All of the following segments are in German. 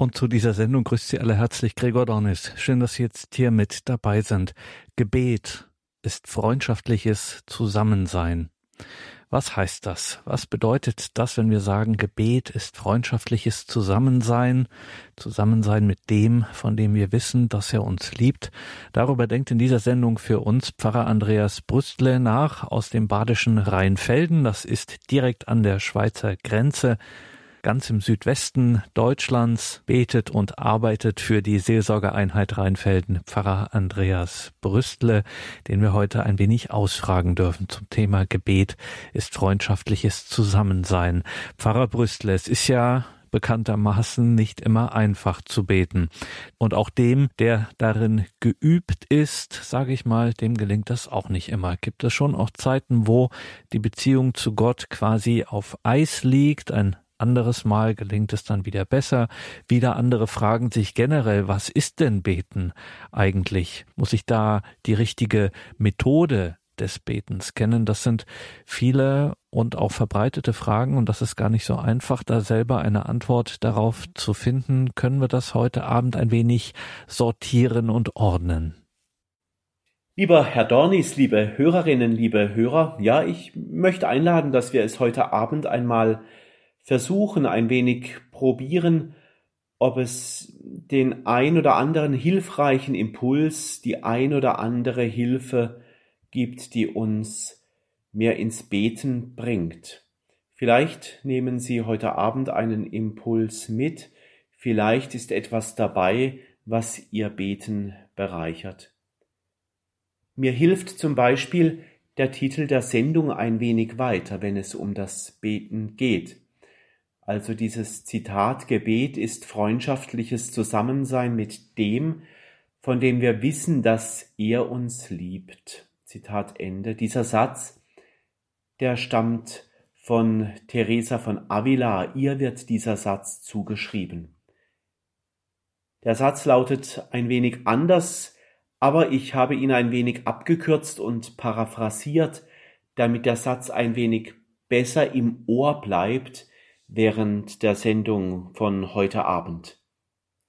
Und zu dieser Sendung grüßt Sie alle herzlich Gregor Dornis. Schön, dass Sie jetzt hier mit dabei sind. Gebet ist freundschaftliches Zusammensein. Was heißt das? Was bedeutet das, wenn wir sagen, Gebet ist freundschaftliches Zusammensein, Zusammensein mit dem, von dem wir wissen, dass er uns liebt? Darüber denkt in dieser Sendung für uns Pfarrer Andreas Brüstle nach aus dem badischen Rheinfelden. Das ist direkt an der Schweizer Grenze ganz im Südwesten Deutschlands betet und arbeitet für die Seelsorgeeinheit Rheinfelden Pfarrer Andreas Brüstle, den wir heute ein wenig ausfragen dürfen zum Thema Gebet ist freundschaftliches Zusammensein. Pfarrer Brüstle, es ist ja bekanntermaßen nicht immer einfach zu beten. Und auch dem, der darin geübt ist, sage ich mal, dem gelingt das auch nicht immer. Gibt es schon auch Zeiten, wo die Beziehung zu Gott quasi auf Eis liegt, ein anderes Mal gelingt es dann wieder besser. Wieder andere fragen sich generell, was ist denn Beten eigentlich? Muss ich da die richtige Methode des Betens kennen? Das sind viele und auch verbreitete Fragen und das ist gar nicht so einfach, da selber eine Antwort darauf zu finden. Können wir das heute Abend ein wenig sortieren und ordnen? Lieber Herr Dornis, liebe Hörerinnen, liebe Hörer, ja, ich möchte einladen, dass wir es heute Abend einmal versuchen, ein wenig probieren, ob es den ein oder anderen hilfreichen Impuls, die ein oder andere Hilfe gibt, die uns mehr ins Beten bringt. Vielleicht nehmen Sie heute Abend einen Impuls mit, vielleicht ist etwas dabei, was Ihr Beten bereichert. Mir hilft zum Beispiel der Titel der Sendung ein wenig weiter, wenn es um das Beten geht. Also dieses Zitat Gebet ist freundschaftliches Zusammensein mit dem, von dem wir wissen, dass er uns liebt. Zitat Ende. Dieser Satz, der stammt von Teresa von Avila. Ihr wird dieser Satz zugeschrieben. Der Satz lautet ein wenig anders, aber ich habe ihn ein wenig abgekürzt und paraphrasiert, damit der Satz ein wenig besser im Ohr bleibt, während der Sendung von heute Abend.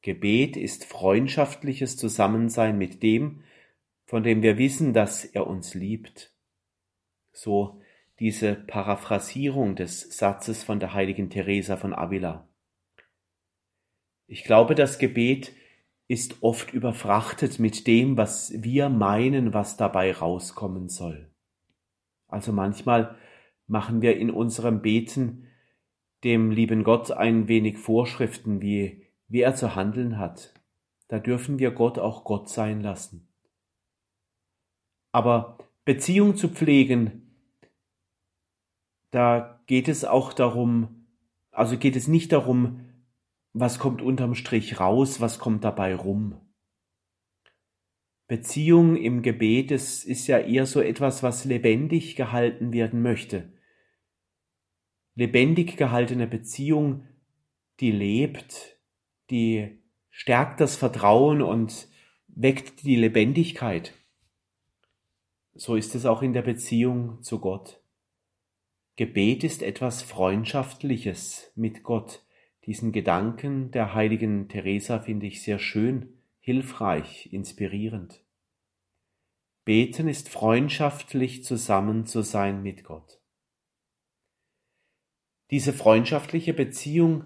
Gebet ist freundschaftliches Zusammensein mit dem, von dem wir wissen, dass er uns liebt. So diese Paraphrasierung des Satzes von der heiligen Teresa von Avila. Ich glaube, das Gebet ist oft überfrachtet mit dem, was wir meinen, was dabei rauskommen soll. Also manchmal machen wir in unserem Beten dem lieben Gott ein wenig Vorschriften, wie, wie er zu handeln hat. Da dürfen wir Gott auch Gott sein lassen. Aber Beziehung zu pflegen, da geht es auch darum, also geht es nicht darum, was kommt unterm Strich raus, was kommt dabei rum. Beziehung im Gebet, es ist ja eher so etwas, was lebendig gehalten werden möchte lebendig gehaltene Beziehung, die lebt, die stärkt das Vertrauen und weckt die Lebendigkeit. So ist es auch in der Beziehung zu Gott. Gebet ist etwas Freundschaftliches mit Gott. Diesen Gedanken der heiligen Teresa finde ich sehr schön, hilfreich, inspirierend. Beten ist freundschaftlich zusammen zu sein mit Gott. Diese freundschaftliche Beziehung,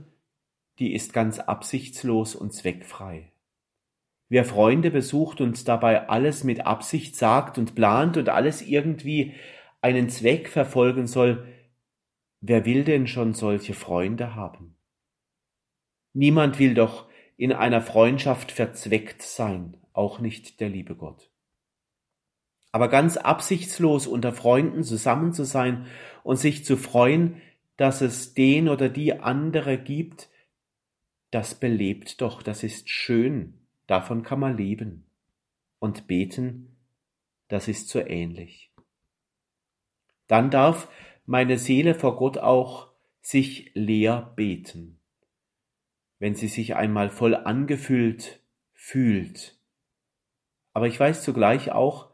die ist ganz absichtslos und zweckfrei. Wer Freunde besucht und dabei alles mit Absicht sagt und plant und alles irgendwie einen Zweck verfolgen soll, wer will denn schon solche Freunde haben? Niemand will doch in einer Freundschaft verzweckt sein, auch nicht der liebe Gott. Aber ganz absichtslos unter Freunden zusammen zu sein und sich zu freuen, dass es den oder die andere gibt, das belebt doch, das ist schön, davon kann man leben. Und beten, das ist so ähnlich. Dann darf meine Seele vor Gott auch sich leer beten, wenn sie sich einmal voll angefüllt fühlt. Aber ich weiß zugleich auch,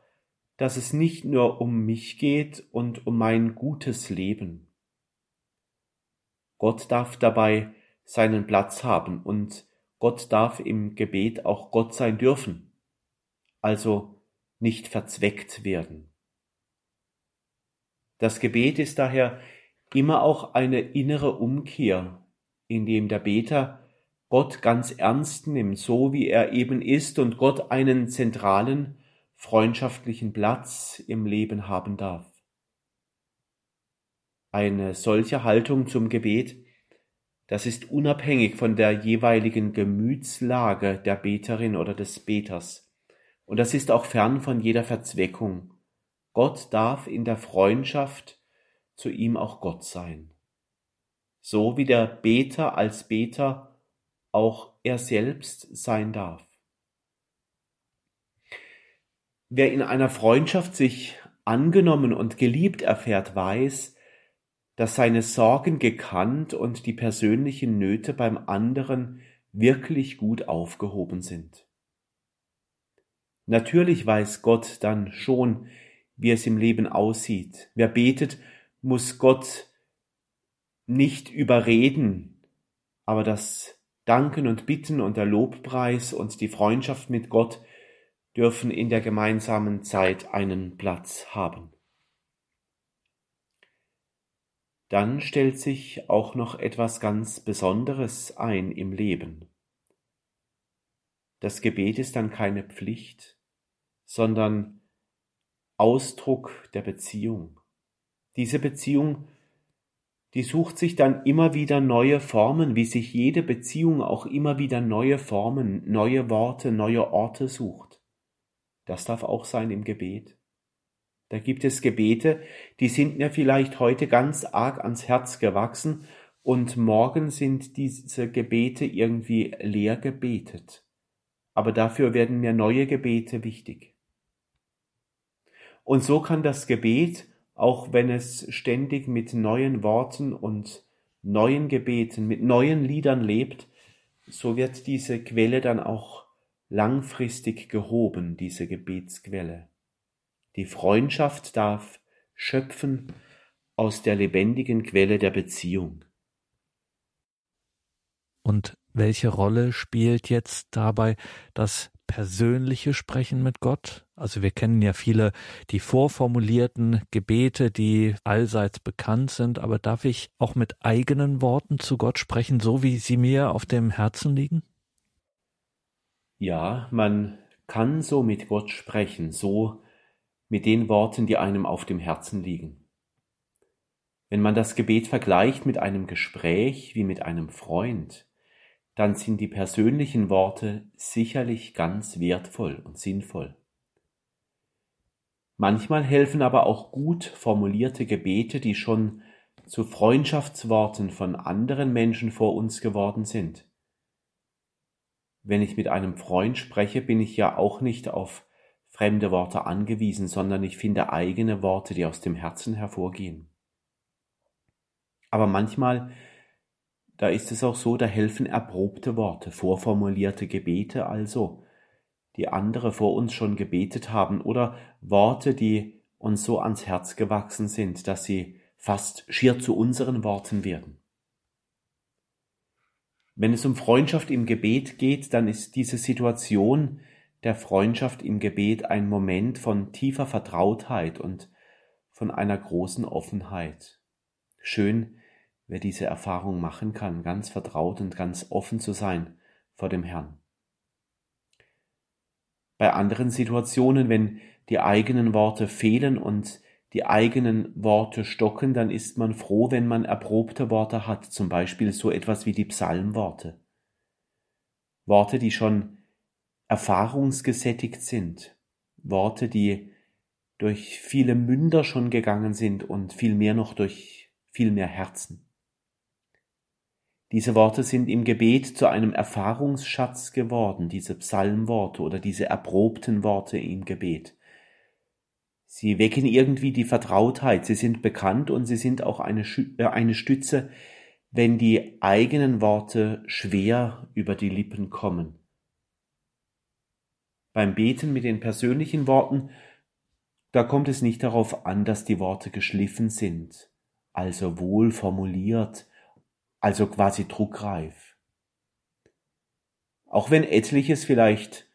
dass es nicht nur um mich geht und um mein gutes Leben. Gott darf dabei seinen Platz haben und Gott darf im Gebet auch Gott sein dürfen, also nicht verzweckt werden. Das Gebet ist daher immer auch eine innere Umkehr, in dem der Beter Gott ganz ernst nimmt, so wie er eben ist und Gott einen zentralen freundschaftlichen Platz im Leben haben darf. Eine solche Haltung zum Gebet, das ist unabhängig von der jeweiligen Gemütslage der Beterin oder des Beters. Und das ist auch fern von jeder Verzweckung. Gott darf in der Freundschaft zu ihm auch Gott sein. So wie der Beter als Beter auch er selbst sein darf. Wer in einer Freundschaft sich angenommen und geliebt erfährt, weiß, dass seine Sorgen gekannt und die persönlichen Nöte beim anderen wirklich gut aufgehoben sind. Natürlich weiß Gott dann schon, wie es im Leben aussieht. Wer betet, muss Gott nicht überreden, aber das Danken und Bitten und der Lobpreis und die Freundschaft mit Gott dürfen in der gemeinsamen Zeit einen Platz haben. Dann stellt sich auch noch etwas ganz Besonderes ein im Leben. Das Gebet ist dann keine Pflicht, sondern Ausdruck der Beziehung. Diese Beziehung, die sucht sich dann immer wieder neue Formen, wie sich jede Beziehung auch immer wieder neue Formen, neue Worte, neue Orte sucht. Das darf auch sein im Gebet. Da gibt es Gebete, die sind mir vielleicht heute ganz arg ans Herz gewachsen und morgen sind diese Gebete irgendwie leer gebetet. Aber dafür werden mir neue Gebete wichtig. Und so kann das Gebet, auch wenn es ständig mit neuen Worten und neuen Gebeten, mit neuen Liedern lebt, so wird diese Quelle dann auch langfristig gehoben, diese Gebetsquelle. Die Freundschaft darf schöpfen aus der lebendigen Quelle der Beziehung. Und welche Rolle spielt jetzt dabei das persönliche Sprechen mit Gott? Also wir kennen ja viele die vorformulierten Gebete, die allseits bekannt sind, aber darf ich auch mit eigenen Worten zu Gott sprechen, so wie sie mir auf dem Herzen liegen? Ja, man kann so mit Gott sprechen, so mit den Worten, die einem auf dem Herzen liegen. Wenn man das Gebet vergleicht mit einem Gespräch wie mit einem Freund, dann sind die persönlichen Worte sicherlich ganz wertvoll und sinnvoll. Manchmal helfen aber auch gut formulierte Gebete, die schon zu Freundschaftsworten von anderen Menschen vor uns geworden sind. Wenn ich mit einem Freund spreche, bin ich ja auch nicht auf fremde Worte angewiesen, sondern ich finde eigene Worte, die aus dem Herzen hervorgehen. Aber manchmal, da ist es auch so, da helfen erprobte Worte, vorformulierte Gebete also, die andere vor uns schon gebetet haben, oder Worte, die uns so ans Herz gewachsen sind, dass sie fast schier zu unseren Worten werden. Wenn es um Freundschaft im Gebet geht, dann ist diese Situation der Freundschaft im Gebet ein Moment von tiefer Vertrautheit und von einer großen Offenheit. Schön, wer diese Erfahrung machen kann, ganz vertraut und ganz offen zu sein vor dem Herrn. Bei anderen Situationen, wenn die eigenen Worte fehlen und die eigenen Worte stocken, dann ist man froh, wenn man erprobte Worte hat, zum Beispiel so etwas wie die Psalmworte. Worte, die schon erfahrungsgesättigt sind, Worte, die durch viele Münder schon gegangen sind und viel mehr noch durch viel mehr Herzen. Diese Worte sind im Gebet zu einem Erfahrungsschatz geworden, diese Psalmworte oder diese erprobten Worte im Gebet. Sie wecken irgendwie die Vertrautheit, sie sind bekannt und sie sind auch eine, äh, eine Stütze, wenn die eigenen Worte schwer über die Lippen kommen. Beim Beten mit den persönlichen Worten, da kommt es nicht darauf an, dass die Worte geschliffen sind, also wohl formuliert, also quasi druckreif. auch wenn etliches vielleicht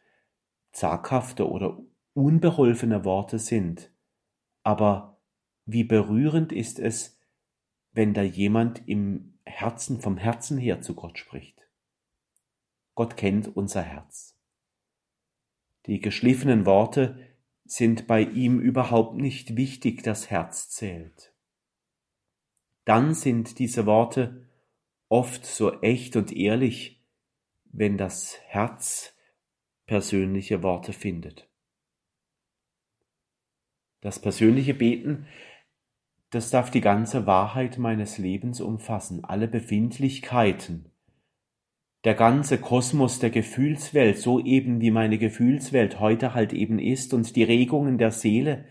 zaghafte oder unbeholfene Worte sind, aber wie berührend ist es, wenn da jemand im Herzen, vom Herzen her zu Gott spricht. Gott kennt unser Herz. Die geschliffenen Worte sind bei ihm überhaupt nicht wichtig, das Herz zählt. Dann sind diese Worte oft so echt und ehrlich, wenn das Herz persönliche Worte findet. Das persönliche Beten, das darf die ganze Wahrheit meines Lebens umfassen, alle Befindlichkeiten, der ganze Kosmos der Gefühlswelt, so eben wie meine Gefühlswelt heute halt eben ist, und die Regungen der Seele,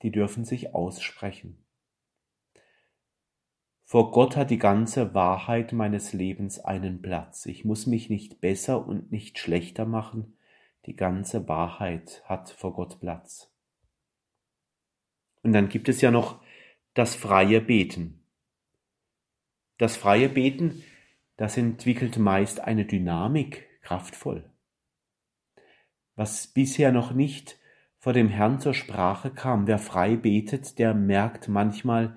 die dürfen sich aussprechen. Vor Gott hat die ganze Wahrheit meines Lebens einen Platz. Ich muss mich nicht besser und nicht schlechter machen. Die ganze Wahrheit hat vor Gott Platz. Und dann gibt es ja noch das freie Beten. Das freie Beten das entwickelt meist eine Dynamik kraftvoll. Was bisher noch nicht vor dem Herrn zur Sprache kam, wer frei betet, der merkt manchmal,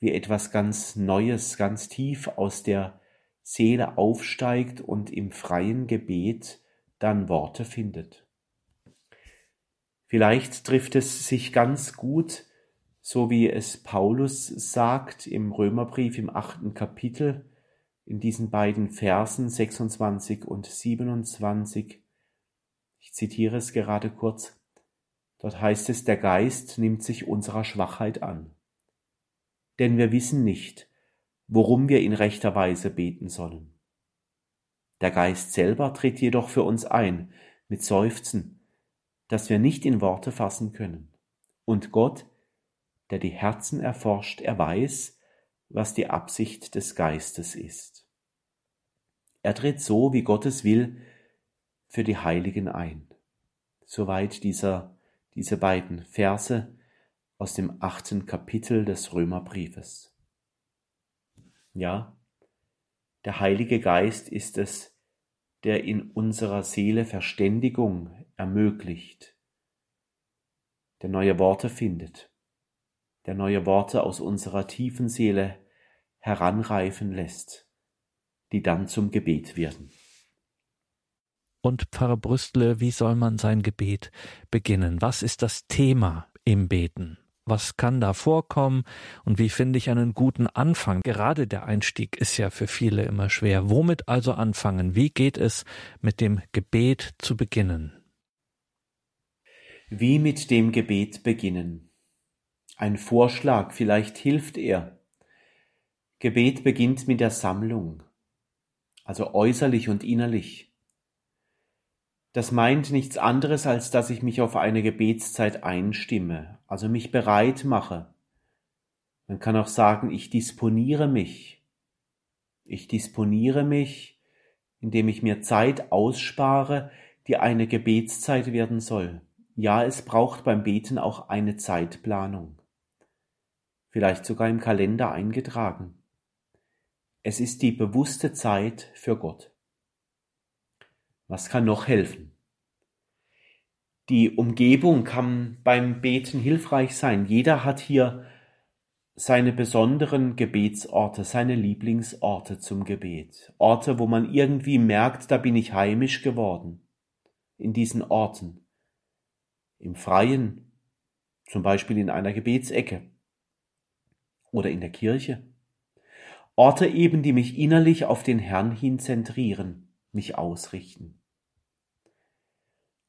wie etwas ganz Neues, ganz tief aus der Seele aufsteigt und im freien Gebet dann Worte findet. Vielleicht trifft es sich ganz gut, so wie es Paulus sagt im Römerbrief im achten Kapitel, in diesen beiden Versen 26 und 27. Ich zitiere es gerade kurz. Dort heißt es, der Geist nimmt sich unserer Schwachheit an. Denn wir wissen nicht, worum wir in rechter Weise beten sollen. Der Geist selber tritt jedoch für uns ein, mit Seufzen, das wir nicht in Worte fassen können. Und Gott, der die Herzen erforscht, er weiß, was die Absicht des Geistes ist. Er tritt so, wie Gottes will, für die Heiligen ein. Soweit dieser, diese beiden Verse aus dem achten Kapitel des Römerbriefes. Ja, der Heilige Geist ist es, der in unserer Seele Verständigung ermöglicht, der neue Worte findet, der neue Worte aus unserer tiefen Seele heranreifen lässt, die dann zum Gebet werden. Und Pfarrer Brüstle, wie soll man sein Gebet beginnen? Was ist das Thema im Beten? Was kann da vorkommen und wie finde ich einen guten Anfang? Gerade der Einstieg ist ja für viele immer schwer. Womit also anfangen? Wie geht es mit dem Gebet zu beginnen? Wie mit dem Gebet beginnen? Ein Vorschlag, vielleicht hilft er. Gebet beginnt mit der Sammlung, also äußerlich und innerlich. Das meint nichts anderes, als dass ich mich auf eine Gebetszeit einstimme, also mich bereit mache. Man kann auch sagen, ich disponiere mich. Ich disponiere mich, indem ich mir Zeit ausspare, die eine Gebetszeit werden soll. Ja, es braucht beim Beten auch eine Zeitplanung vielleicht sogar im Kalender eingetragen. Es ist die bewusste Zeit für Gott. Was kann noch helfen? Die Umgebung kann beim Beten hilfreich sein. Jeder hat hier seine besonderen Gebetsorte, seine Lieblingsorte zum Gebet. Orte, wo man irgendwie merkt, da bin ich heimisch geworden. In diesen Orten. Im Freien, zum Beispiel in einer Gebetsecke oder in der Kirche. Orte eben, die mich innerlich auf den Herrn hin zentrieren, mich ausrichten.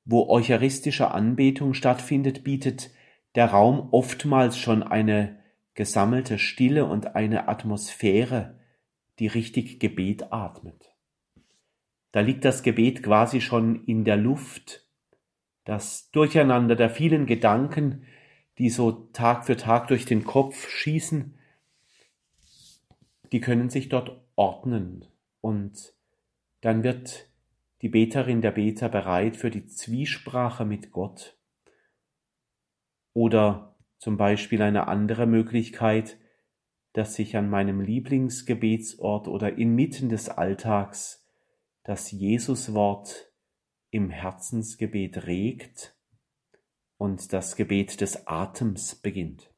Wo eucharistische Anbetung stattfindet, bietet der Raum oftmals schon eine gesammelte Stille und eine Atmosphäre, die richtig Gebet atmet. Da liegt das Gebet quasi schon in der Luft, das Durcheinander der vielen Gedanken, die so Tag für Tag durch den Kopf schießen, die können sich dort ordnen und dann wird die Beterin der Beter bereit für die Zwiesprache mit Gott. Oder zum Beispiel eine andere Möglichkeit, dass ich an meinem Lieblingsgebetsort oder inmitten des Alltags das Jesuswort im Herzensgebet regt und das Gebet des Atems beginnt.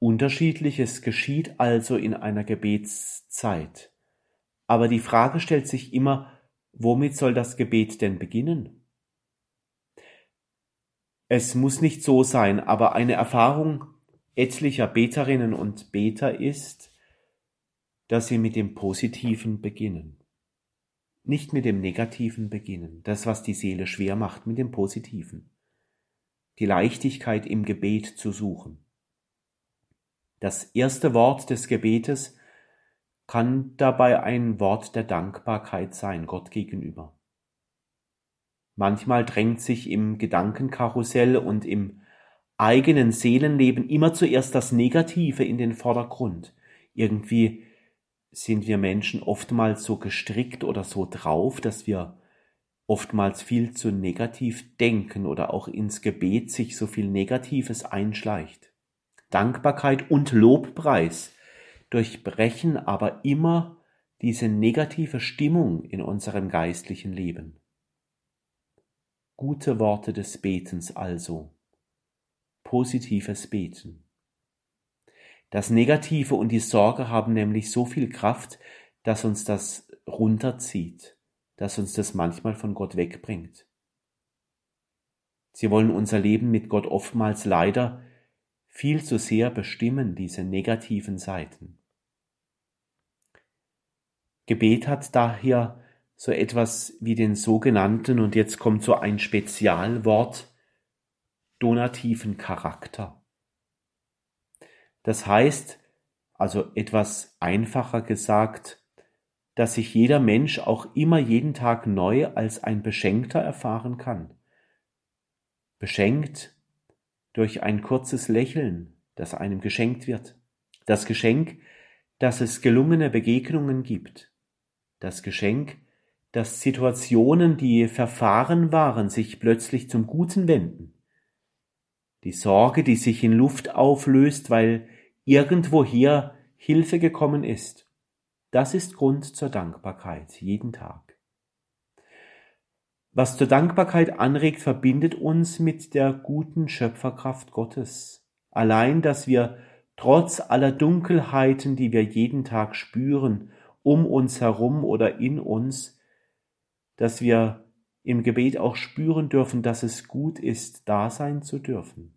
Unterschiedliches geschieht also in einer Gebetszeit. Aber die Frage stellt sich immer, womit soll das Gebet denn beginnen? Es muss nicht so sein, aber eine Erfahrung etlicher Beterinnen und Beter ist, dass sie mit dem Positiven beginnen. Nicht mit dem Negativen beginnen, das, was die Seele schwer macht, mit dem Positiven. Die Leichtigkeit im Gebet zu suchen. Das erste Wort des Gebetes kann dabei ein Wort der Dankbarkeit sein, Gott gegenüber. Manchmal drängt sich im Gedankenkarussell und im eigenen Seelenleben immer zuerst das Negative in den Vordergrund. Irgendwie sind wir Menschen oftmals so gestrickt oder so drauf, dass wir oftmals viel zu negativ denken oder auch ins Gebet sich so viel Negatives einschleicht. Dankbarkeit und Lobpreis durchbrechen aber immer diese negative Stimmung in unserem geistlichen Leben. Gute Worte des Betens also positives Beten. Das Negative und die Sorge haben nämlich so viel Kraft, dass uns das runterzieht, dass uns das manchmal von Gott wegbringt. Sie wollen unser Leben mit Gott oftmals leider viel zu sehr bestimmen, diese negativen Seiten. Gebet hat daher so etwas wie den sogenannten, und jetzt kommt so ein Spezialwort, donativen Charakter. Das heißt, also etwas einfacher gesagt, dass sich jeder Mensch auch immer jeden Tag neu als ein Beschenkter erfahren kann. Beschenkt durch ein kurzes Lächeln, das einem geschenkt wird. Das Geschenk, dass es gelungene Begegnungen gibt. Das Geschenk, dass Situationen, die verfahren waren, sich plötzlich zum Guten wenden die Sorge, die sich in Luft auflöst, weil irgendwoher Hilfe gekommen ist. Das ist Grund zur Dankbarkeit, jeden Tag. Was zur Dankbarkeit anregt, verbindet uns mit der guten Schöpferkraft Gottes. Allein, dass wir trotz aller Dunkelheiten, die wir jeden Tag spüren, um uns herum oder in uns, dass wir im Gebet auch spüren dürfen, dass es gut ist, da sein zu dürfen.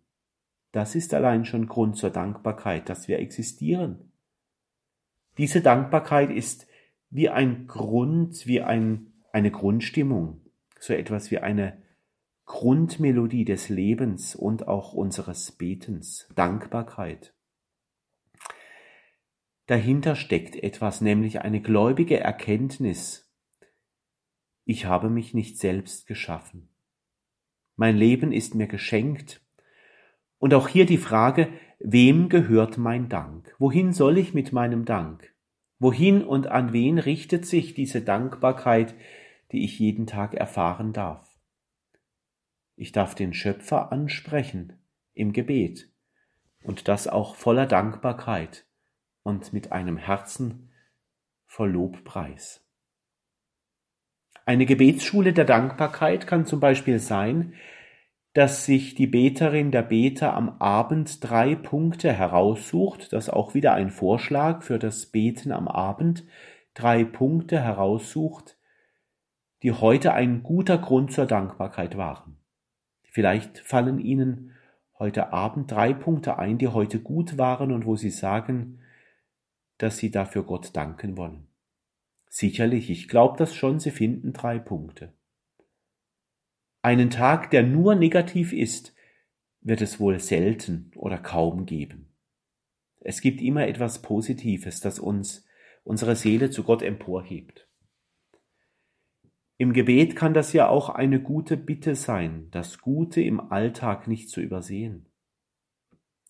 Das ist allein schon Grund zur Dankbarkeit, dass wir existieren. Diese Dankbarkeit ist wie ein Grund, wie ein, eine Grundstimmung, so etwas wie eine Grundmelodie des Lebens und auch unseres Betens, Dankbarkeit. Dahinter steckt etwas, nämlich eine gläubige Erkenntnis, ich habe mich nicht selbst geschaffen. Mein Leben ist mir geschenkt. Und auch hier die Frage, wem gehört mein Dank? Wohin soll ich mit meinem Dank? Wohin und an wen richtet sich diese Dankbarkeit, die ich jeden Tag erfahren darf? Ich darf den Schöpfer ansprechen im Gebet und das auch voller Dankbarkeit und mit einem Herzen voll Lobpreis. Eine Gebetsschule der Dankbarkeit kann zum Beispiel sein, dass sich die Beterin der Beter am Abend drei Punkte heraussucht, das auch wieder ein Vorschlag für das Beten am Abend, drei Punkte heraussucht, die heute ein guter Grund zur Dankbarkeit waren. Vielleicht fallen Ihnen heute Abend drei Punkte ein, die heute gut waren und wo Sie sagen, dass Sie dafür Gott danken wollen. Sicherlich, ich glaube das schon, Sie finden drei Punkte. Einen Tag, der nur negativ ist, wird es wohl selten oder kaum geben. Es gibt immer etwas Positives, das uns unsere Seele zu Gott emporhebt. Im Gebet kann das ja auch eine gute Bitte sein, das Gute im Alltag nicht zu übersehen.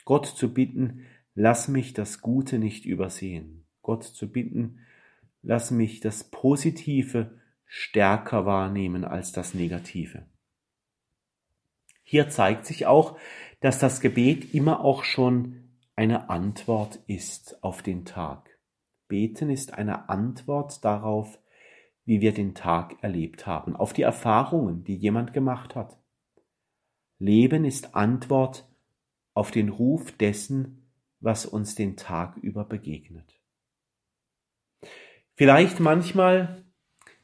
Gott zu bitten, lass mich das Gute nicht übersehen. Gott zu bitten, lass mich das Positive stärker wahrnehmen als das Negative. Hier zeigt sich auch, dass das Gebet immer auch schon eine Antwort ist auf den Tag. Beten ist eine Antwort darauf, wie wir den Tag erlebt haben, auf die Erfahrungen, die jemand gemacht hat. Leben ist Antwort auf den Ruf dessen, was uns den Tag über begegnet. Vielleicht manchmal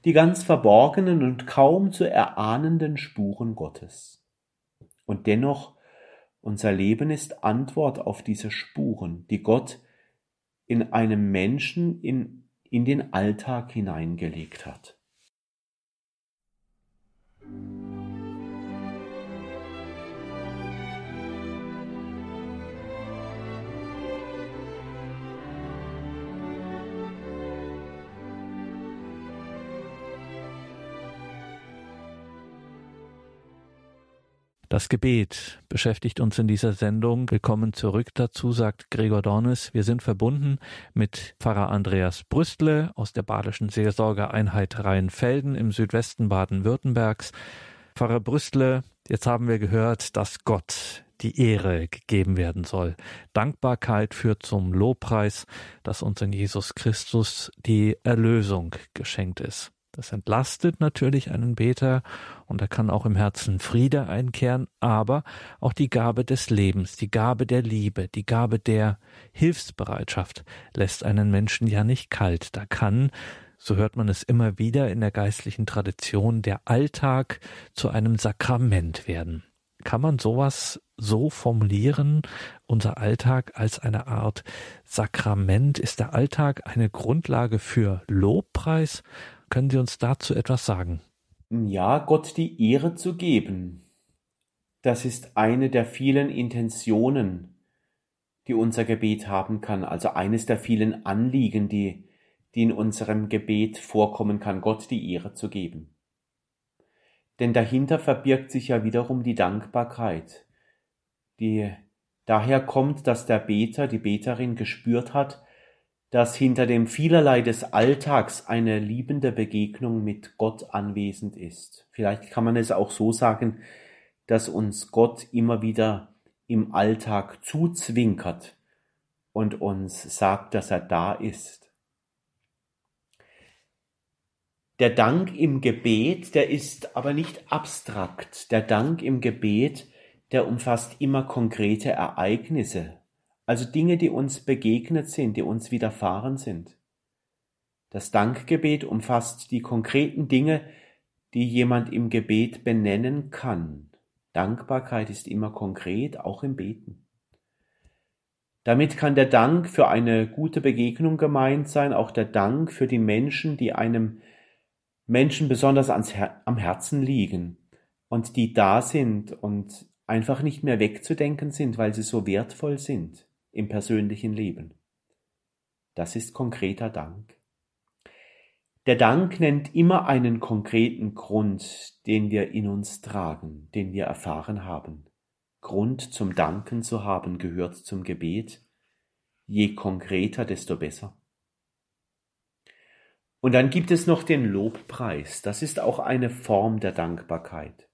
die ganz verborgenen und kaum zu erahnenden Spuren Gottes. Und dennoch, unser Leben ist Antwort auf diese Spuren, die Gott in einem Menschen in, in den Alltag hineingelegt hat. Das Gebet beschäftigt uns in dieser Sendung. Willkommen zurück dazu, sagt Gregor Dornes. Wir sind verbunden mit Pfarrer Andreas Brüstle aus der Badischen Seelsorgeeinheit Rheinfelden im Südwesten Baden-Württembergs. Pfarrer Brüstle, jetzt haben wir gehört, dass Gott die Ehre gegeben werden soll. Dankbarkeit führt zum Lobpreis, dass uns in Jesus Christus die Erlösung geschenkt ist. Das entlastet natürlich einen Beter und er kann auch im Herzen Friede einkehren, aber auch die Gabe des Lebens, die Gabe der Liebe, die Gabe der Hilfsbereitschaft lässt einen Menschen ja nicht kalt. Da kann, so hört man es immer wieder in der geistlichen Tradition, der Alltag zu einem Sakrament werden. Kann man sowas so formulieren? Unser Alltag als eine Art Sakrament? Ist der Alltag eine Grundlage für Lobpreis? Können Sie uns dazu etwas sagen? Ja, Gott die Ehre zu geben. Das ist eine der vielen Intentionen, die unser Gebet haben kann, also eines der vielen Anliegen, die, die in unserem Gebet vorkommen kann, Gott die Ehre zu geben. Denn dahinter verbirgt sich ja wiederum die Dankbarkeit, die daher kommt, dass der Beter, die Beterin gespürt hat, dass hinter dem Vielerlei des Alltags eine liebende Begegnung mit Gott anwesend ist. Vielleicht kann man es auch so sagen, dass uns Gott immer wieder im Alltag zuzwinkert und uns sagt, dass er da ist. Der Dank im Gebet, der ist aber nicht abstrakt. Der Dank im Gebet, der umfasst immer konkrete Ereignisse, also Dinge, die uns begegnet sind, die uns widerfahren sind. Das Dankgebet umfasst die konkreten Dinge, die jemand im Gebet benennen kann. Dankbarkeit ist immer konkret, auch im Beten. Damit kann der Dank für eine gute Begegnung gemeint sein, auch der Dank für die Menschen, die einem Menschen besonders ans Her am Herzen liegen und die da sind und einfach nicht mehr wegzudenken sind, weil sie so wertvoll sind im persönlichen Leben. Das ist konkreter Dank. Der Dank nennt immer einen konkreten Grund, den wir in uns tragen, den wir erfahren haben. Grund zum Danken zu haben gehört zum Gebet. Je konkreter, desto besser. Und dann gibt es noch den Lobpreis. Das ist auch eine Form der Dankbarkeit.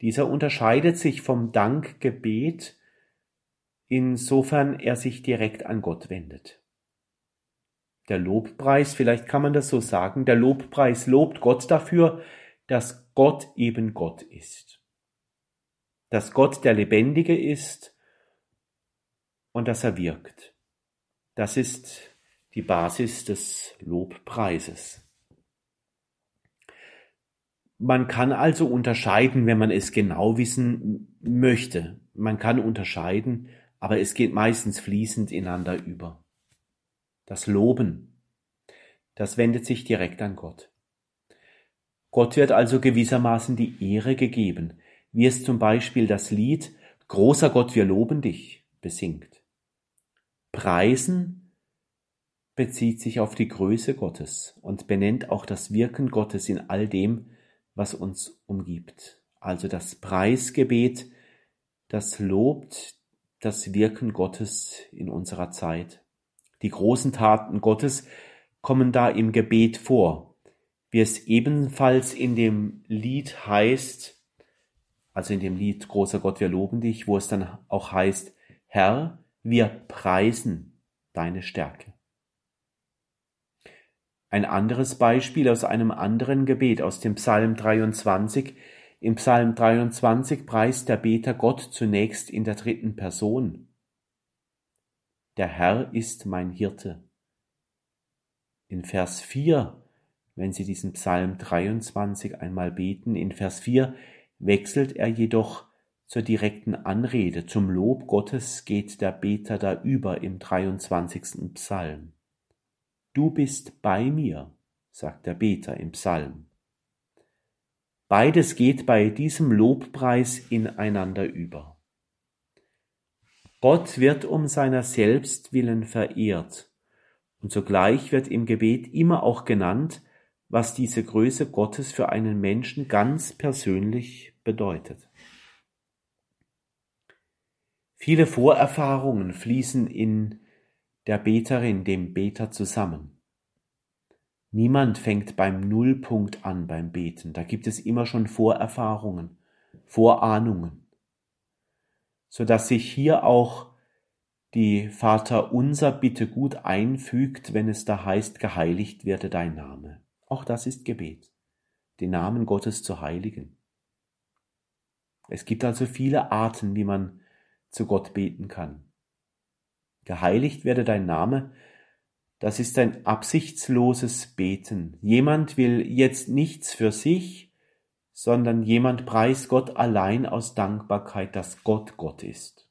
Dieser unterscheidet sich vom Dankgebet insofern er sich direkt an Gott wendet. Der Lobpreis, vielleicht kann man das so sagen, der Lobpreis lobt Gott dafür, dass Gott eben Gott ist. Dass Gott der Lebendige ist und dass er wirkt. Das ist die Basis des Lobpreises. Man kann also unterscheiden, wenn man es genau wissen möchte. Man kann unterscheiden aber es geht meistens fließend ineinander über. Das Loben, das wendet sich direkt an Gott. Gott wird also gewissermaßen die Ehre gegeben, wie es zum Beispiel das Lied Großer Gott, wir loben dich besingt. Preisen bezieht sich auf die Größe Gottes und benennt auch das Wirken Gottes in all dem, was uns umgibt. Also das Preisgebet, das lobt das Wirken Gottes in unserer Zeit. Die großen Taten Gottes kommen da im Gebet vor, wie es ebenfalls in dem Lied heißt, also in dem Lied Großer Gott, wir loben dich, wo es dann auch heißt, Herr, wir preisen deine Stärke. Ein anderes Beispiel aus einem anderen Gebet aus dem Psalm 23. Im Psalm 23 preist der Beter Gott zunächst in der dritten Person. Der Herr ist mein Hirte. In Vers 4, wenn Sie diesen Psalm 23 einmal beten, in Vers 4 wechselt er jedoch zur direkten Anrede, zum Lob Gottes geht der Beter da über im 23. Psalm. Du bist bei mir, sagt der Beter im Psalm. Beides geht bei diesem Lobpreis ineinander über. Gott wird um seiner selbst willen verehrt, und zugleich wird im Gebet immer auch genannt, was diese Größe Gottes für einen Menschen ganz persönlich bedeutet. Viele Vorerfahrungen fließen in der Beterin, dem Beter zusammen. Niemand fängt beim Nullpunkt an beim Beten. Da gibt es immer schon Vorerfahrungen, Vorahnungen, so dass sich hier auch die Vater unser Bitte gut einfügt, wenn es da heißt, geheiligt werde dein Name. Auch das ist Gebet, den Namen Gottes zu heiligen. Es gibt also viele Arten, wie man zu Gott beten kann. Geheiligt werde dein Name, das ist ein absichtsloses Beten. Jemand will jetzt nichts für sich, sondern jemand preist Gott allein aus Dankbarkeit, dass Gott Gott ist.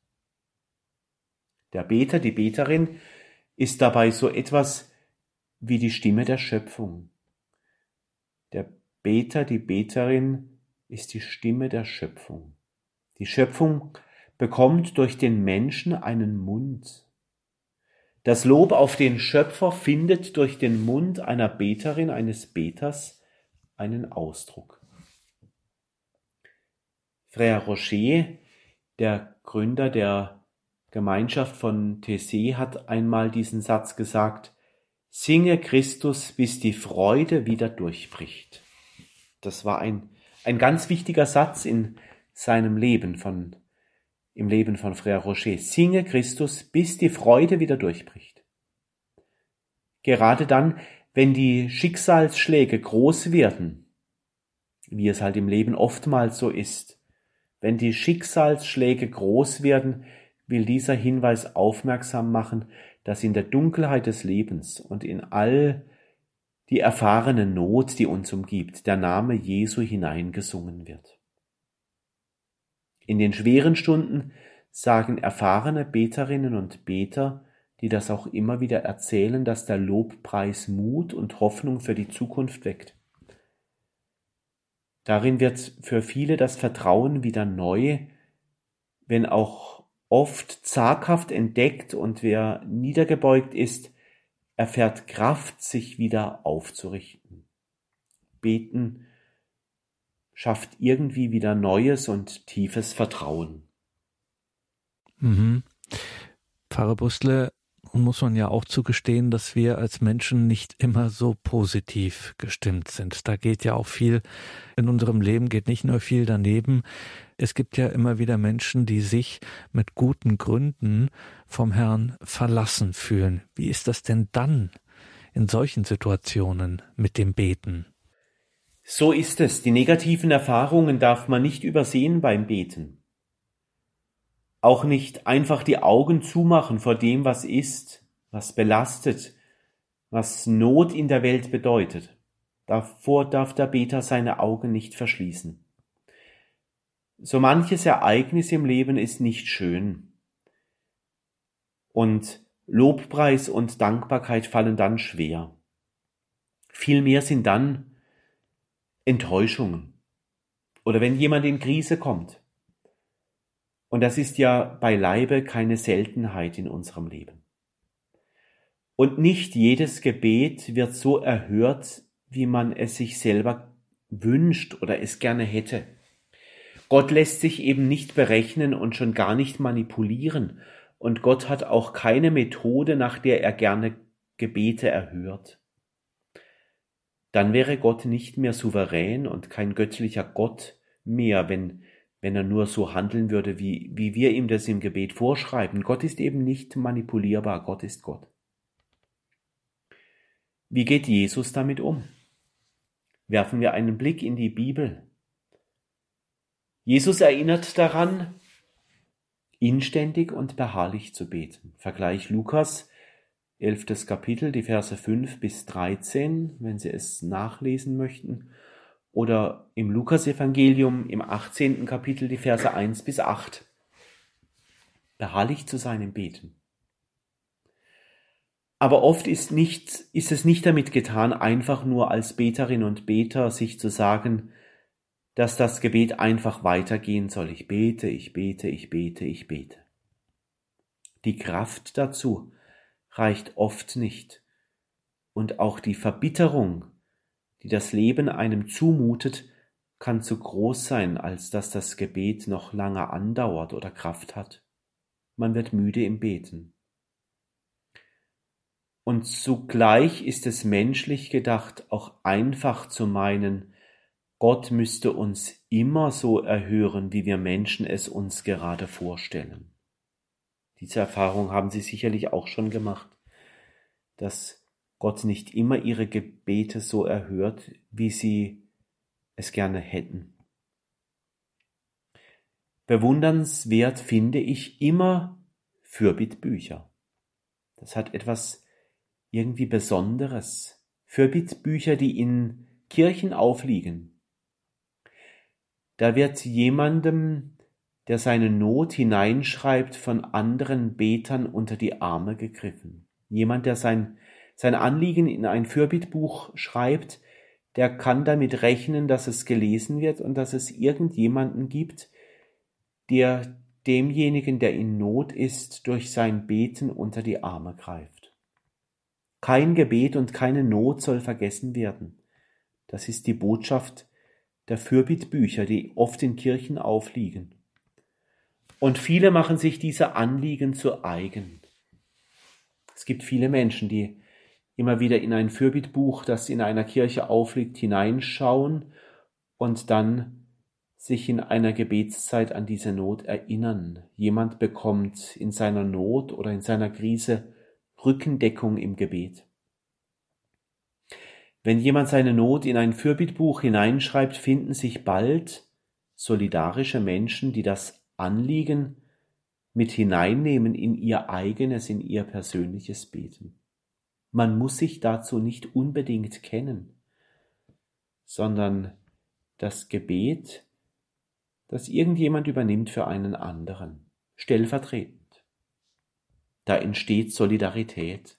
Der Beter, die Beterin ist dabei so etwas wie die Stimme der Schöpfung. Der Beter, die Beterin ist die Stimme der Schöpfung. Die Schöpfung bekommt durch den Menschen einen Mund. Das Lob auf den Schöpfer findet durch den Mund einer Beterin, eines Beters, einen Ausdruck. Frère Rocher, der Gründer der Gemeinschaft von Tessé, hat einmal diesen Satz gesagt, Singe Christus, bis die Freude wieder durchbricht. Das war ein, ein ganz wichtiger Satz in seinem Leben von im Leben von Frère Rocher. Singe Christus, bis die Freude wieder durchbricht. Gerade dann, wenn die Schicksalsschläge groß werden, wie es halt im Leben oftmals so ist, wenn die Schicksalsschläge groß werden, will dieser Hinweis aufmerksam machen, dass in der Dunkelheit des Lebens und in all die erfahrene Not, die uns umgibt, der Name Jesu hineingesungen wird. In den schweren Stunden sagen erfahrene Beterinnen und Beter, die das auch immer wieder erzählen, dass der Lobpreis Mut und Hoffnung für die Zukunft weckt. Darin wird für viele das Vertrauen wieder neu, wenn auch oft zaghaft entdeckt und wer niedergebeugt ist, erfährt Kraft, sich wieder aufzurichten. Beten schafft irgendwie wieder neues und tiefes Vertrauen. Mhm. Pfarrer Bustle, muss man ja auch zugestehen, dass wir als Menschen nicht immer so positiv gestimmt sind. Da geht ja auch viel in unserem Leben, geht nicht nur viel daneben. Es gibt ja immer wieder Menschen, die sich mit guten Gründen vom Herrn verlassen fühlen. Wie ist das denn dann in solchen Situationen mit dem Beten? So ist es. Die negativen Erfahrungen darf man nicht übersehen beim Beten. Auch nicht einfach die Augen zumachen vor dem, was ist, was belastet, was Not in der Welt bedeutet. Davor darf der Beter seine Augen nicht verschließen. So manches Ereignis im Leben ist nicht schön. Und Lobpreis und Dankbarkeit fallen dann schwer. Vielmehr sind dann Enttäuschungen oder wenn jemand in Krise kommt. Und das ist ja beileibe keine Seltenheit in unserem Leben. Und nicht jedes Gebet wird so erhört, wie man es sich selber wünscht oder es gerne hätte. Gott lässt sich eben nicht berechnen und schon gar nicht manipulieren, und Gott hat auch keine Methode, nach der er gerne Gebete erhört dann wäre Gott nicht mehr souverän und kein göttlicher Gott mehr, wenn, wenn er nur so handeln würde, wie, wie wir ihm das im Gebet vorschreiben. Gott ist eben nicht manipulierbar, Gott ist Gott. Wie geht Jesus damit um? Werfen wir einen Blick in die Bibel. Jesus erinnert daran, inständig und beharrlich zu beten. Vergleich Lukas, 11. Kapitel, die Verse 5 bis 13, wenn Sie es nachlesen möchten, oder im Lukasevangelium im 18. Kapitel die Verse 1 bis 8. Beharrlich zu sein im Beten. Aber oft ist, nicht, ist es nicht damit getan, einfach nur als Beterin und Beter sich zu sagen, dass das Gebet einfach weitergehen soll. Ich bete, ich bete, ich bete, ich bete. Die Kraft dazu reicht oft nicht. Und auch die Verbitterung, die das Leben einem zumutet, kann zu groß sein, als dass das Gebet noch lange andauert oder Kraft hat. Man wird müde im Beten. Und zugleich ist es menschlich gedacht, auch einfach zu meinen, Gott müsste uns immer so erhören, wie wir Menschen es uns gerade vorstellen. Diese Erfahrung haben Sie sicherlich auch schon gemacht, dass Gott nicht immer Ihre Gebete so erhört, wie Sie es gerne hätten. Bewundernswert finde ich immer Fürbittbücher. Das hat etwas irgendwie Besonderes. Fürbittbücher, die in Kirchen aufliegen. Da wird jemandem, der seine Not hineinschreibt, von anderen Betern unter die Arme gegriffen. Jemand, der sein, sein Anliegen in ein Fürbittbuch schreibt, der kann damit rechnen, dass es gelesen wird und dass es irgendjemanden gibt, der demjenigen, der in Not ist, durch sein Beten unter die Arme greift. Kein Gebet und keine Not soll vergessen werden. Das ist die Botschaft der Fürbittbücher, die oft in Kirchen aufliegen. Und viele machen sich diese Anliegen zu eigen. Es gibt viele Menschen, die immer wieder in ein Fürbittbuch, das in einer Kirche aufliegt, hineinschauen und dann sich in einer Gebetszeit an diese Not erinnern. Jemand bekommt in seiner Not oder in seiner Krise Rückendeckung im Gebet. Wenn jemand seine Not in ein Fürbittbuch hineinschreibt, finden sich bald solidarische Menschen, die das Anliegen mit hineinnehmen in ihr eigenes, in ihr persönliches Beten. Man muss sich dazu nicht unbedingt kennen, sondern das Gebet, das irgendjemand übernimmt für einen anderen, stellvertretend. Da entsteht Solidarität.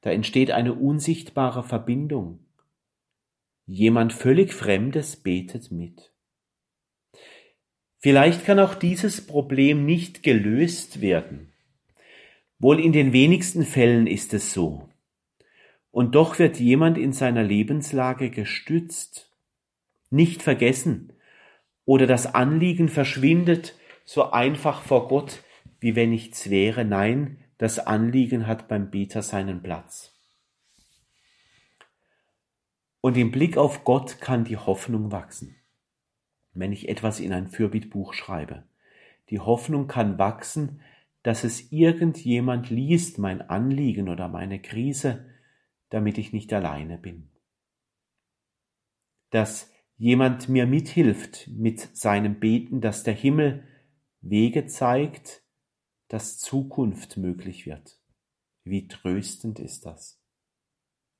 Da entsteht eine unsichtbare Verbindung. Jemand völlig Fremdes betet mit. Vielleicht kann auch dieses Problem nicht gelöst werden. Wohl in den wenigsten Fällen ist es so. Und doch wird jemand in seiner Lebenslage gestützt, nicht vergessen, oder das Anliegen verschwindet so einfach vor Gott wie wenn nichts wäre. Nein, das Anliegen hat beim Beter seinen Platz. Und im Blick auf Gott kann die Hoffnung wachsen. Wenn ich etwas in ein Fürbittbuch schreibe. Die Hoffnung kann wachsen, dass es irgendjemand liest, mein Anliegen oder meine Krise, damit ich nicht alleine bin. Dass jemand mir mithilft mit seinem Beten, dass der Himmel Wege zeigt, dass Zukunft möglich wird. Wie tröstend ist das.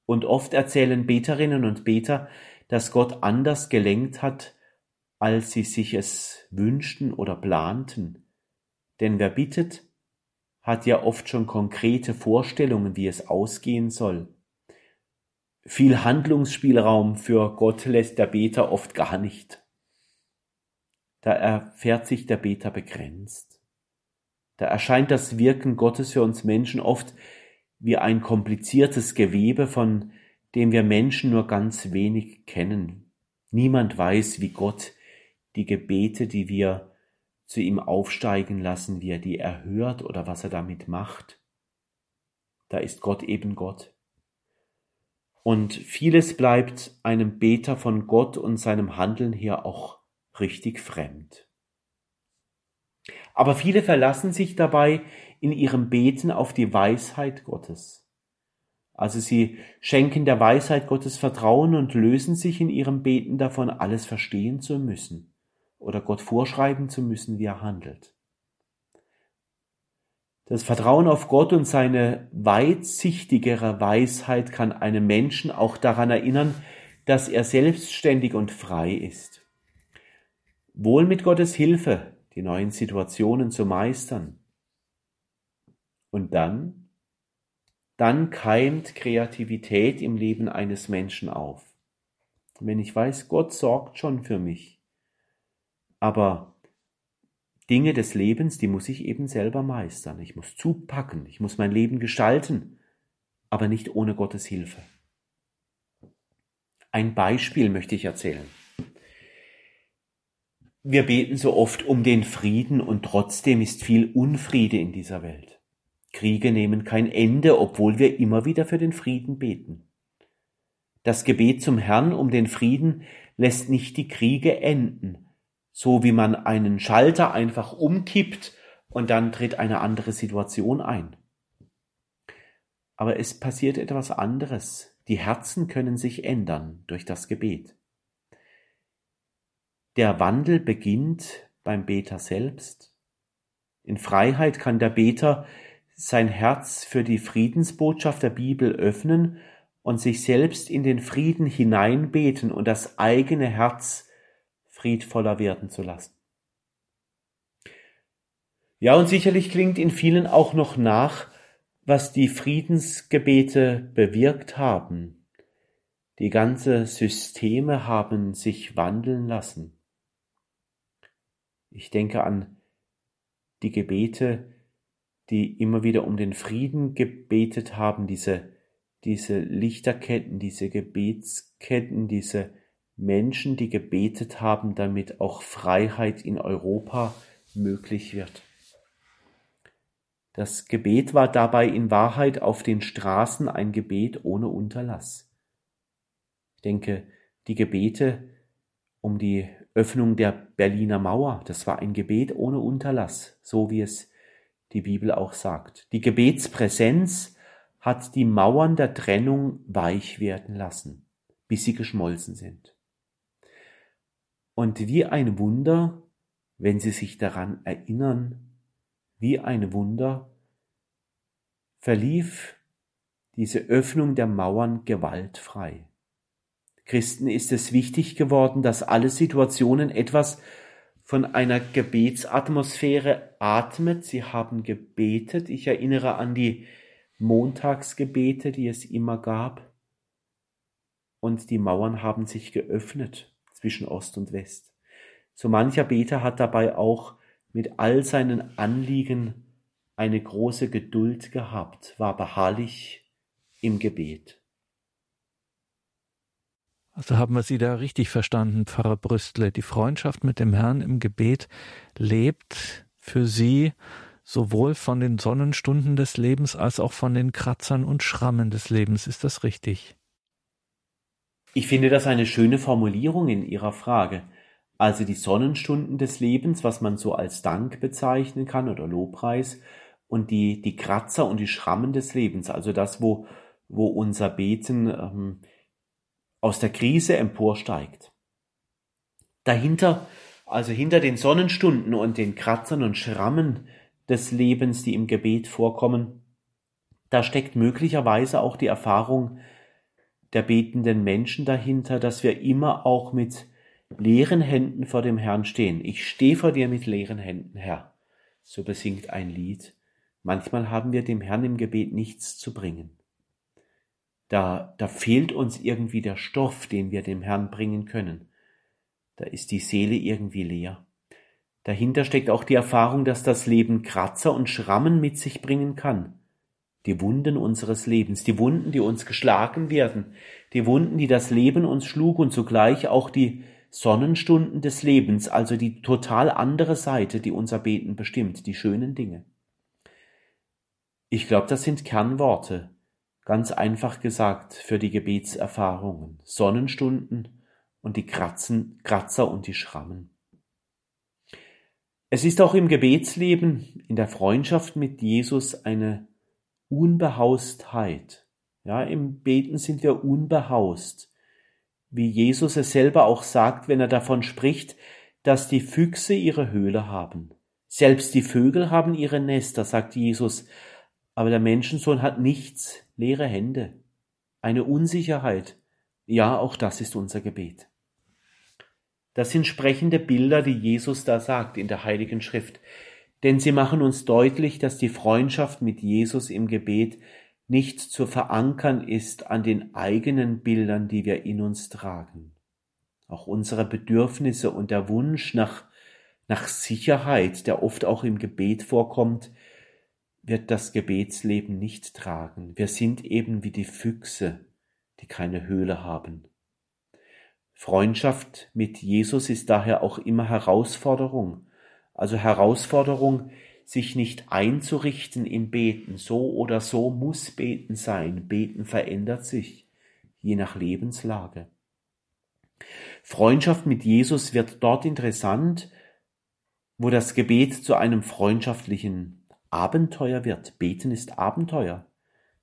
Und oft erzählen Beterinnen und Beter, dass Gott anders gelenkt hat, als sie sich es wünschten oder planten. Denn wer bittet, hat ja oft schon konkrete Vorstellungen, wie es ausgehen soll. Viel Handlungsspielraum für Gott lässt der Beter oft gar nicht. Da erfährt sich der Beter begrenzt. Da erscheint das Wirken Gottes für uns Menschen oft wie ein kompliziertes Gewebe, von dem wir Menschen nur ganz wenig kennen. Niemand weiß, wie Gott die Gebete, die wir zu ihm aufsteigen lassen, wie er die erhört oder was er damit macht. Da ist Gott eben Gott. Und vieles bleibt einem Beter von Gott und seinem Handeln her auch richtig fremd. Aber viele verlassen sich dabei in ihrem Beten auf die Weisheit Gottes. Also sie schenken der Weisheit Gottes Vertrauen und lösen sich in ihrem Beten davon, alles verstehen zu müssen oder Gott vorschreiben zu müssen, wie er handelt. Das Vertrauen auf Gott und seine weitsichtigere Weisheit kann einen Menschen auch daran erinnern, dass er selbstständig und frei ist. Wohl mit Gottes Hilfe die neuen Situationen zu meistern. Und dann, dann keimt Kreativität im Leben eines Menschen auf. Wenn ich weiß, Gott sorgt schon für mich. Aber Dinge des Lebens, die muss ich eben selber meistern. Ich muss zupacken, ich muss mein Leben gestalten, aber nicht ohne Gottes Hilfe. Ein Beispiel möchte ich erzählen. Wir beten so oft um den Frieden und trotzdem ist viel Unfriede in dieser Welt. Kriege nehmen kein Ende, obwohl wir immer wieder für den Frieden beten. Das Gebet zum Herrn um den Frieden lässt nicht die Kriege enden, so wie man einen Schalter einfach umkippt und dann tritt eine andere Situation ein. Aber es passiert etwas anderes. Die Herzen können sich ändern durch das Gebet. Der Wandel beginnt beim Beter selbst. In Freiheit kann der Beter sein Herz für die Friedensbotschaft der Bibel öffnen und sich selbst in den Frieden hineinbeten und das eigene Herz friedvoller werden zu lassen. Ja, und sicherlich klingt in vielen auch noch nach, was die Friedensgebete bewirkt haben. Die ganze Systeme haben sich wandeln lassen. Ich denke an die Gebete, die immer wieder um den Frieden gebetet haben, diese, diese Lichterketten, diese Gebetsketten, diese Menschen, die gebetet haben, damit auch Freiheit in Europa möglich wird. Das Gebet war dabei in Wahrheit auf den Straßen ein Gebet ohne Unterlass. Ich denke, die Gebete um die Öffnung der Berliner Mauer, das war ein Gebet ohne Unterlass, so wie es die Bibel auch sagt. Die Gebetspräsenz hat die Mauern der Trennung weich werden lassen, bis sie geschmolzen sind. Und wie ein Wunder, wenn Sie sich daran erinnern, wie ein Wunder, verlief diese Öffnung der Mauern gewaltfrei. Christen ist es wichtig geworden, dass alle Situationen etwas von einer Gebetsatmosphäre atmet. Sie haben gebetet. Ich erinnere an die Montagsgebete, die es immer gab. Und die Mauern haben sich geöffnet zwischen Ost und West. So mancher Beter hat dabei auch mit all seinen Anliegen eine große Geduld gehabt, war beharrlich im Gebet. Also haben wir Sie da richtig verstanden, Pfarrer Brüstle. Die Freundschaft mit dem Herrn im Gebet lebt für Sie sowohl von den Sonnenstunden des Lebens als auch von den Kratzern und Schrammen des Lebens. Ist das richtig? Ich finde das eine schöne Formulierung in Ihrer Frage. Also die Sonnenstunden des Lebens, was man so als Dank bezeichnen kann oder Lobpreis, und die, die Kratzer und die Schrammen des Lebens, also das, wo, wo unser Beten ähm, aus der Krise emporsteigt. Dahinter, also hinter den Sonnenstunden und den Kratzern und Schrammen des Lebens, die im Gebet vorkommen, da steckt möglicherweise auch die Erfahrung der betenden Menschen dahinter, dass wir immer auch mit leeren Händen vor dem Herrn stehen. Ich stehe vor dir mit leeren Händen, Herr. So besingt ein Lied. Manchmal haben wir dem Herrn im Gebet nichts zu bringen. Da, da fehlt uns irgendwie der Stoff, den wir dem Herrn bringen können. Da ist die Seele irgendwie leer. Dahinter steckt auch die Erfahrung, dass das Leben Kratzer und Schrammen mit sich bringen kann die Wunden unseres Lebens, die Wunden, die uns geschlagen werden, die Wunden, die das Leben uns schlug und zugleich auch die Sonnenstunden des Lebens, also die total andere Seite, die unser Beten bestimmt, die schönen Dinge. Ich glaube, das sind Kernworte, ganz einfach gesagt, für die Gebetserfahrungen, Sonnenstunden und die Kratzen, Kratzer und die Schrammen. Es ist auch im Gebetsleben, in der Freundschaft mit Jesus eine Unbehaustheit, Ja, im Beten sind wir unbehaust. Wie Jesus es selber auch sagt, wenn er davon spricht, dass die Füchse ihre Höhle haben. Selbst die Vögel haben ihre Nester, sagt Jesus, aber der Menschensohn hat nichts, leere Hände, eine Unsicherheit. Ja, auch das ist unser Gebet. Das sind sprechende Bilder, die Jesus da sagt in der Heiligen Schrift, denn sie machen uns deutlich, dass die Freundschaft mit Jesus im Gebet nicht zu verankern ist an den eigenen Bildern, die wir in uns tragen. Auch unsere Bedürfnisse und der Wunsch nach, nach Sicherheit, der oft auch im Gebet vorkommt, wird das Gebetsleben nicht tragen. Wir sind eben wie die Füchse, die keine Höhle haben. Freundschaft mit Jesus ist daher auch immer Herausforderung. Also Herausforderung, sich nicht einzurichten im Beten. So oder so muss Beten sein. Beten verändert sich, je nach Lebenslage. Freundschaft mit Jesus wird dort interessant, wo das Gebet zu einem freundschaftlichen Abenteuer wird. Beten ist Abenteuer.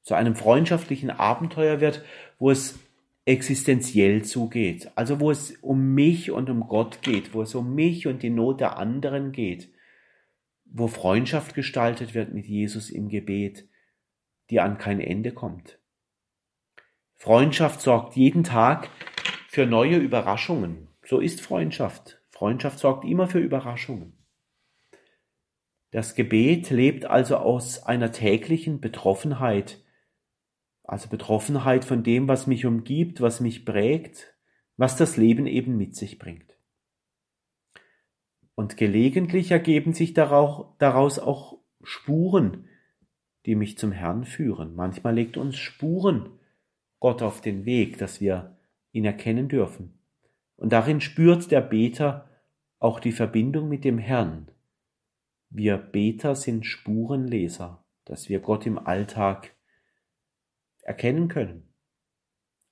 Zu einem freundschaftlichen Abenteuer wird, wo es existenziell zugeht. Also wo es um mich und um Gott geht, wo es um mich und die Not der anderen geht, wo Freundschaft gestaltet wird mit Jesus im Gebet, die an kein Ende kommt. Freundschaft sorgt jeden Tag für neue Überraschungen. So ist Freundschaft. Freundschaft sorgt immer für Überraschungen. Das Gebet lebt also aus einer täglichen Betroffenheit also Betroffenheit von dem, was mich umgibt, was mich prägt, was das Leben eben mit sich bringt. Und gelegentlich ergeben sich daraus auch Spuren, die mich zum Herrn führen. Manchmal legt uns Spuren Gott auf den Weg, dass wir ihn erkennen dürfen. Und darin spürt der Beter auch die Verbindung mit dem Herrn. Wir Beter sind Spurenleser, dass wir Gott im Alltag erkennen können.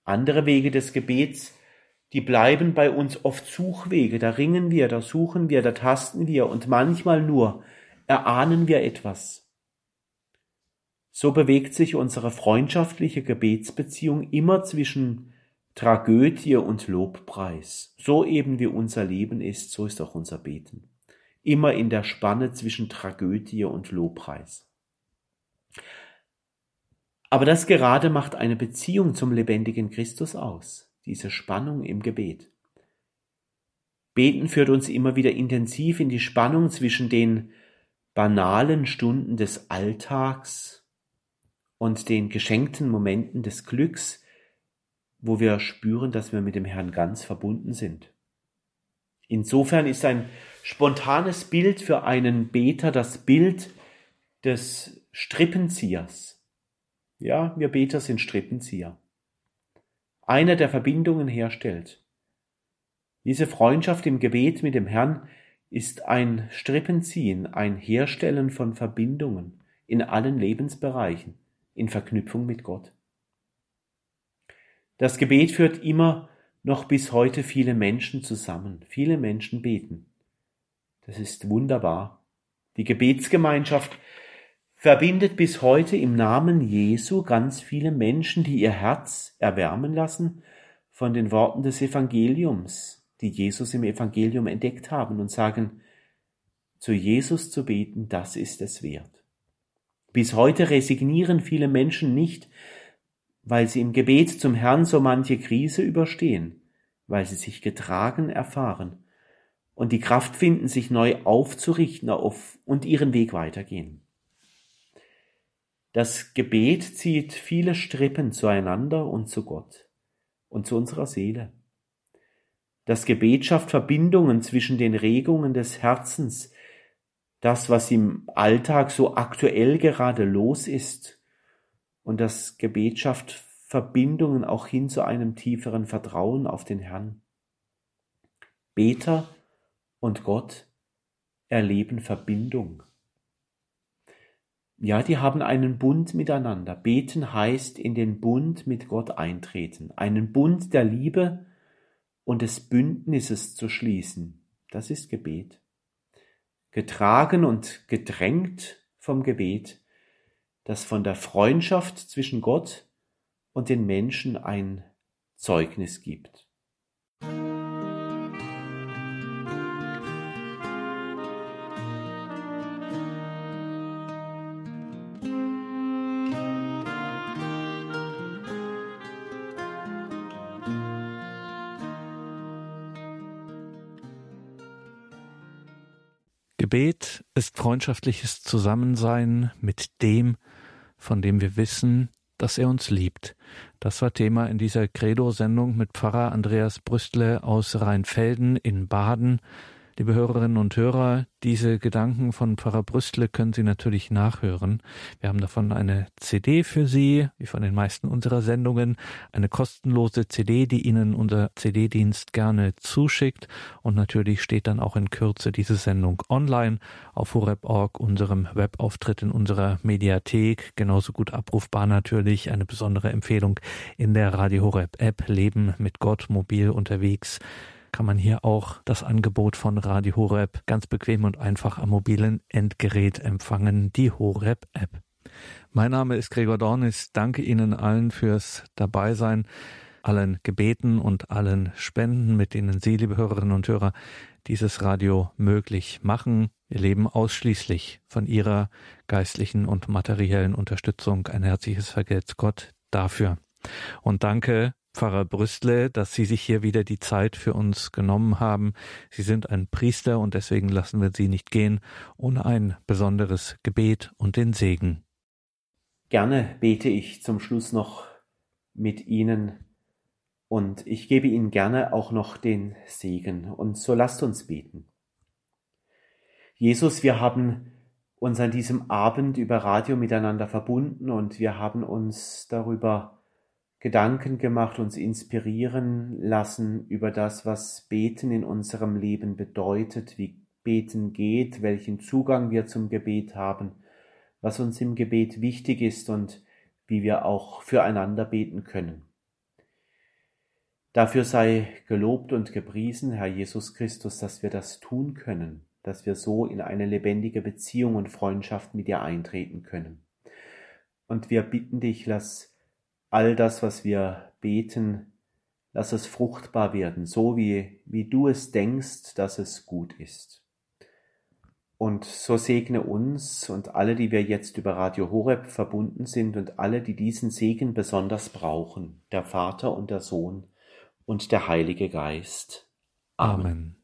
Andere Wege des Gebets, die bleiben bei uns oft Suchwege, da ringen wir, da suchen wir, da tasten wir und manchmal nur erahnen wir etwas. So bewegt sich unsere freundschaftliche Gebetsbeziehung immer zwischen Tragödie und Lobpreis. So eben wie unser Leben ist, so ist auch unser Beten. Immer in der Spanne zwischen Tragödie und Lobpreis. Aber das gerade macht eine Beziehung zum lebendigen Christus aus, diese Spannung im Gebet. Beten führt uns immer wieder intensiv in die Spannung zwischen den banalen Stunden des Alltags und den geschenkten Momenten des Glücks, wo wir spüren, dass wir mit dem Herrn ganz verbunden sind. Insofern ist ein spontanes Bild für einen Beter das Bild des Strippenziehers, ja, wir Beter sind Strippenzieher. Einer, der Verbindungen herstellt. Diese Freundschaft im Gebet mit dem Herrn ist ein Strippenziehen, ein Herstellen von Verbindungen in allen Lebensbereichen, in Verknüpfung mit Gott. Das Gebet führt immer noch bis heute viele Menschen zusammen. Viele Menschen beten. Das ist wunderbar. Die Gebetsgemeinschaft verbindet bis heute im Namen Jesu ganz viele Menschen, die ihr Herz erwärmen lassen von den Worten des Evangeliums, die Jesus im Evangelium entdeckt haben und sagen, zu Jesus zu beten, das ist es wert. Bis heute resignieren viele Menschen nicht, weil sie im Gebet zum Herrn so manche Krise überstehen, weil sie sich getragen erfahren und die Kraft finden, sich neu aufzurichten auf und ihren Weg weitergehen. Das Gebet zieht viele Strippen zueinander und zu Gott und zu unserer Seele. Das Gebet schafft Verbindungen zwischen den Regungen des Herzens, das, was im Alltag so aktuell gerade los ist, und das Gebet schafft Verbindungen auch hin zu einem tieferen Vertrauen auf den Herrn. Beter und Gott erleben Verbindung. Ja, die haben einen Bund miteinander. Beten heißt in den Bund mit Gott eintreten, einen Bund der Liebe und des Bündnisses zu schließen. Das ist Gebet. Getragen und gedrängt vom Gebet, das von der Freundschaft zwischen Gott und den Menschen ein Zeugnis gibt. Gebet ist freundschaftliches Zusammensein mit dem, von dem wir wissen, dass er uns liebt. Das war Thema in dieser Credo-Sendung mit Pfarrer Andreas Brüstle aus Rheinfelden in Baden. Liebe Hörerinnen und Hörer, diese Gedanken von Pfarrer Brüstle können Sie natürlich nachhören. Wir haben davon eine CD für Sie, wie von den meisten unserer Sendungen, eine kostenlose CD, die Ihnen unser CD-Dienst gerne zuschickt. Und natürlich steht dann auch in Kürze diese Sendung online auf horeb.org, unserem Webauftritt in unserer Mediathek. Genauso gut abrufbar natürlich. Eine besondere Empfehlung in der Radio Horeb App Leben mit Gott mobil unterwegs kann man hier auch das Angebot von Radio Horeb ganz bequem und einfach am mobilen Endgerät empfangen, die Horeb App. Mein Name ist Gregor Dornis. Danke Ihnen allen fürs Dabeisein, allen Gebeten und allen Spenden, mit denen Sie, liebe Hörerinnen und Hörer, dieses Radio möglich machen. Wir leben ausschließlich von Ihrer geistlichen und materiellen Unterstützung. Ein herzliches Vergelt's Gott dafür. Und danke Pfarrer Brüstle, dass Sie sich hier wieder die Zeit für uns genommen haben. Sie sind ein Priester und deswegen lassen wir Sie nicht gehen ohne ein besonderes Gebet und den Segen. Gerne bete ich zum Schluss noch mit Ihnen und ich gebe Ihnen gerne auch noch den Segen und so lasst uns beten. Jesus, wir haben uns an diesem Abend über Radio miteinander verbunden und wir haben uns darüber Gedanken gemacht, uns inspirieren lassen über das, was Beten in unserem Leben bedeutet, wie Beten geht, welchen Zugang wir zum Gebet haben, was uns im Gebet wichtig ist und wie wir auch füreinander beten können. Dafür sei gelobt und gepriesen, Herr Jesus Christus, dass wir das tun können, dass wir so in eine lebendige Beziehung und Freundschaft mit dir eintreten können. Und wir bitten dich, lass all das, was wir beten, lass es fruchtbar werden, so wie, wie du es denkst, dass es gut ist. Und so segne uns und alle, die wir jetzt über Radio Horeb verbunden sind und alle, die diesen Segen besonders brauchen, der Vater und der Sohn und der Heilige Geist. Amen. Amen.